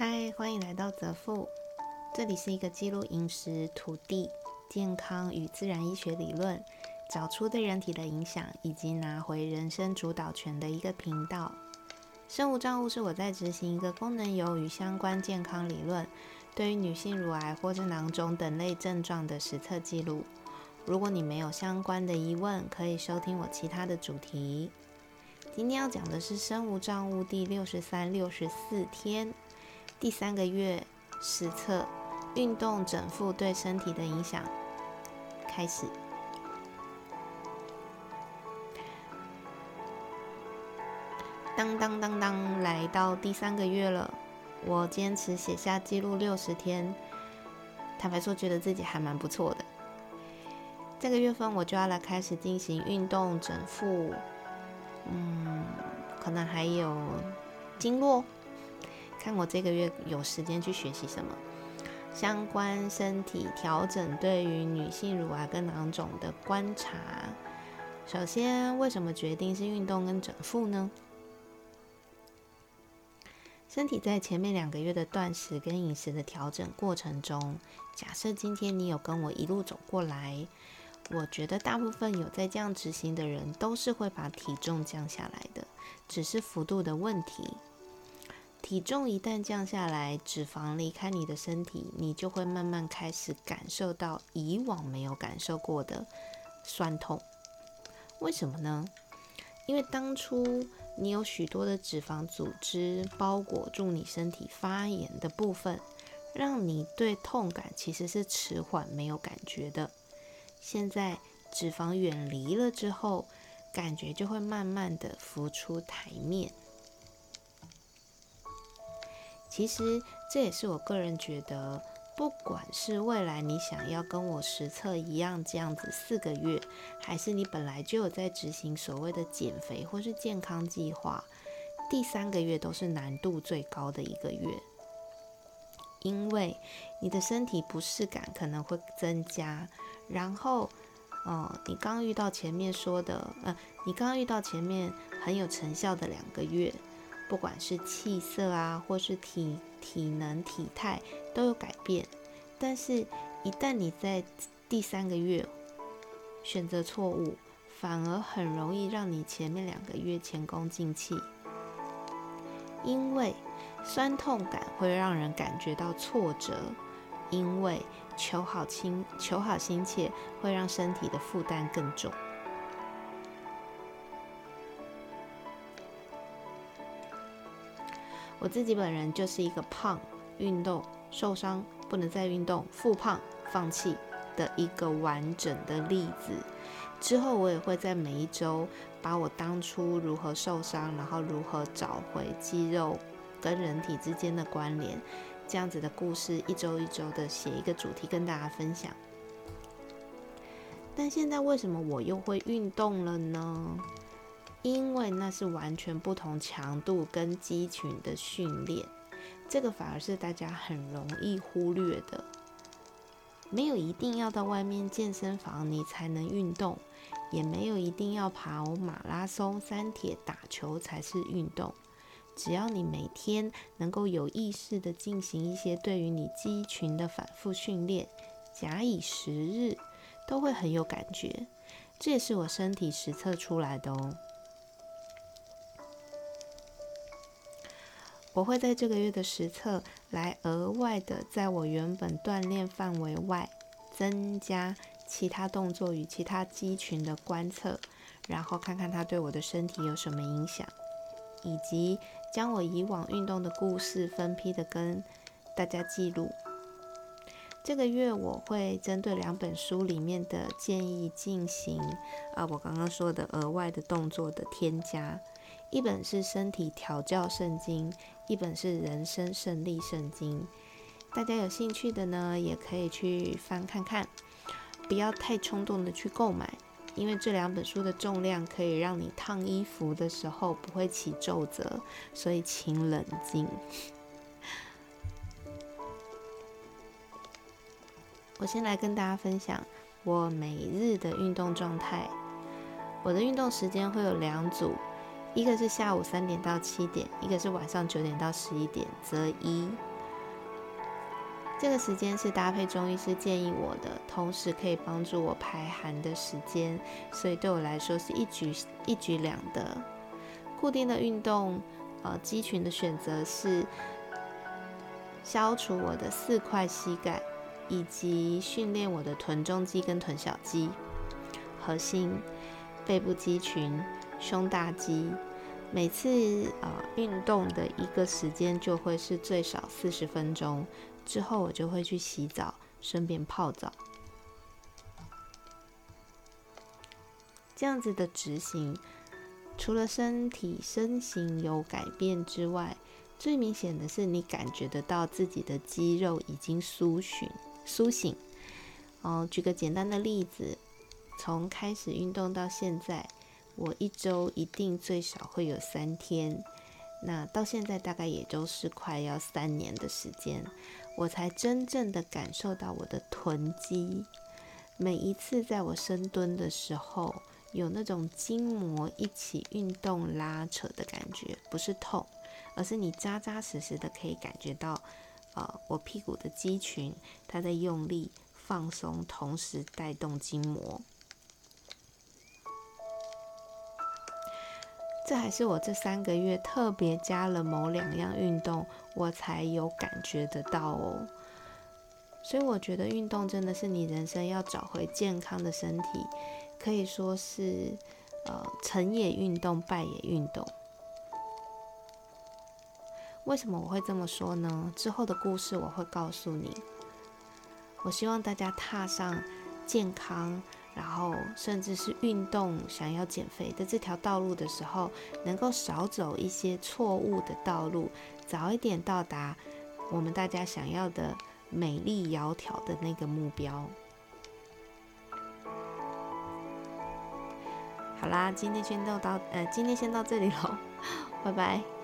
嗨，欢迎来到泽富，这里是一个记录饮食、土地、健康与自然医学理论，找出对人体的影响，以及拿回人生主导权的一个频道。生物账户是我在执行一个功能油与相关健康理论，对于女性乳癌或是囊肿等类症状的实测记录。如果你没有相关的疑问，可以收听我其他的主题。今天要讲的是生物账户第六十三、六十四天，第三个月实测运动整复对身体的影响。开始。当当当当，来到第三个月了，我坚持写下记录六十天，坦白说，觉得自己还蛮不错的。这个月份我就要来开始进行运动整复，嗯，可能还有经络，看我这个月有时间去学习什么相关身体调整，对于女性乳癌跟囊肿的观察。首先，为什么决定是运动跟整复呢？身体在前面两个月的断食跟饮食的调整过程中，假设今天你有跟我一路走过来。我觉得大部分有在这样执行的人，都是会把体重降下来的，只是幅度的问题。体重一旦降下来，脂肪离开你的身体，你就会慢慢开始感受到以往没有感受过的酸痛。为什么呢？因为当初你有许多的脂肪组织包裹住你身体发炎的部分，让你对痛感其实是迟缓没有感觉的。现在脂肪远离了之后，感觉就会慢慢的浮出台面。其实这也是我个人觉得，不管是未来你想要跟我实测一样这样子四个月，还是你本来就有在执行所谓的减肥或是健康计划，第三个月都是难度最高的一个月，因为你的身体不适感可能会增加。然后，哦，你刚遇到前面说的，呃，你刚刚遇到前面很有成效的两个月，不管是气色啊，或是体体能、体态都有改变。但是，一旦你在第三个月选择错误，反而很容易让你前面两个月前功尽弃，因为酸痛感会让人感觉到挫折。因为求好亲求好心切，会让身体的负担更重。我自己本人就是一个胖、运动受伤、不能再运动、复胖、放弃的一个完整的例子。之后我也会在每一周把我当初如何受伤，然后如何找回肌肉跟人体之间的关联。这样子的故事，一周一周的写一个主题跟大家分享。但现在为什么我又会运动了呢？因为那是完全不同强度跟肌群的训练，这个反而是大家很容易忽略的。没有一定要到外面健身房你才能运动，也没有一定要跑马拉松、三铁、打球才是运动。只要你每天能够有意识的进行一些对于你肌群的反复训练，假以时日，都会很有感觉。这也是我身体实测出来的哦。我会在这个月的实测来额外的在我原本锻炼范围外，增加其他动作与其他肌群的观测，然后看看它对我的身体有什么影响。以及将我以往运动的故事分批的跟大家记录。这个月我会针对两本书里面的建议进行啊，我刚刚说的额外的动作的添加。一本是身体调教圣经，一本是人生胜利圣经。大家有兴趣的呢，也可以去翻看看，不要太冲动的去购买。因为这两本书的重量可以让你烫衣服的时候不会起皱褶，所以请冷静。我先来跟大家分享我每日的运动状态。我的运动时间会有两组，一个是下午三点到七点，一个是晚上九点到十一点，择一。这个时间是搭配中医师建议我的，同时可以帮助我排寒的时间，所以对我来说是一举一举两得。固定的运动，呃，肌群的选择是消除我的四块膝盖，以及训练我的臀中肌跟臀小肌、核心、背部肌群、胸大肌。每次呃运动的一个时间就会是最少四十分钟。之后我就会去洗澡，顺便泡澡。这样子的执行，除了身体身形有改变之外，最明显的是你感觉得到自己的肌肉已经苏醒、苏醒。哦，举个简单的例子，从开始运动到现在，我一周一定最少会有三天。那到现在大概也就是快要三年的时间。我才真正的感受到我的臀肌，每一次在我深蹲的时候，有那种筋膜一起运动拉扯的感觉，不是痛，而是你扎扎实实的可以感觉到，呃，我屁股的肌群它在用力放松，同时带动筋膜。这还是我这三个月特别加了某两样运动，我才有感觉得到哦。所以我觉得运动真的是你人生要找回健康的身体，可以说是呃成也运动，败也运动。为什么我会这么说呢？之后的故事我会告诉你。我希望大家踏上健康。然后，甚至是运动、想要减肥的这条道路的时候，能够少走一些错误的道路，早一点到达我们大家想要的美丽窈窕的那个目标。好啦，今天先到到，呃，今天先到这里喽，拜拜。